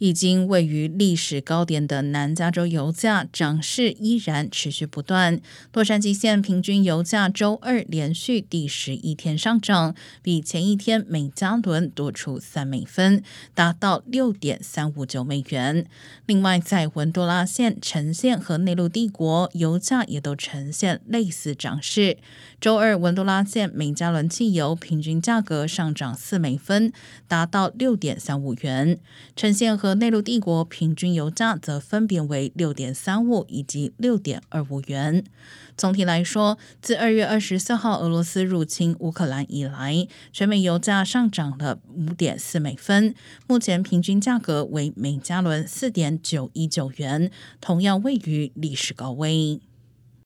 已经位于历史高点的南加州油价涨势依然持续不断。洛杉矶县平均油价周二连续第十一天上涨，比前一天每加仑多出三美分，达到六点三五九美元。另外，在文多拉县、橙县和内陆帝国，油价也都呈现类似涨势。周二，文多拉县每加仑汽油平均价格上涨四美分，达到六点三五元。橙县和内陆帝国平均油价则分别为六点三五以及六点二五元。总体来说，自二月二十四号俄罗斯入侵乌克兰以来，全美油价上涨了五点四美分，目前平均价格为每加仑四点九一九元，同样位于历史高位。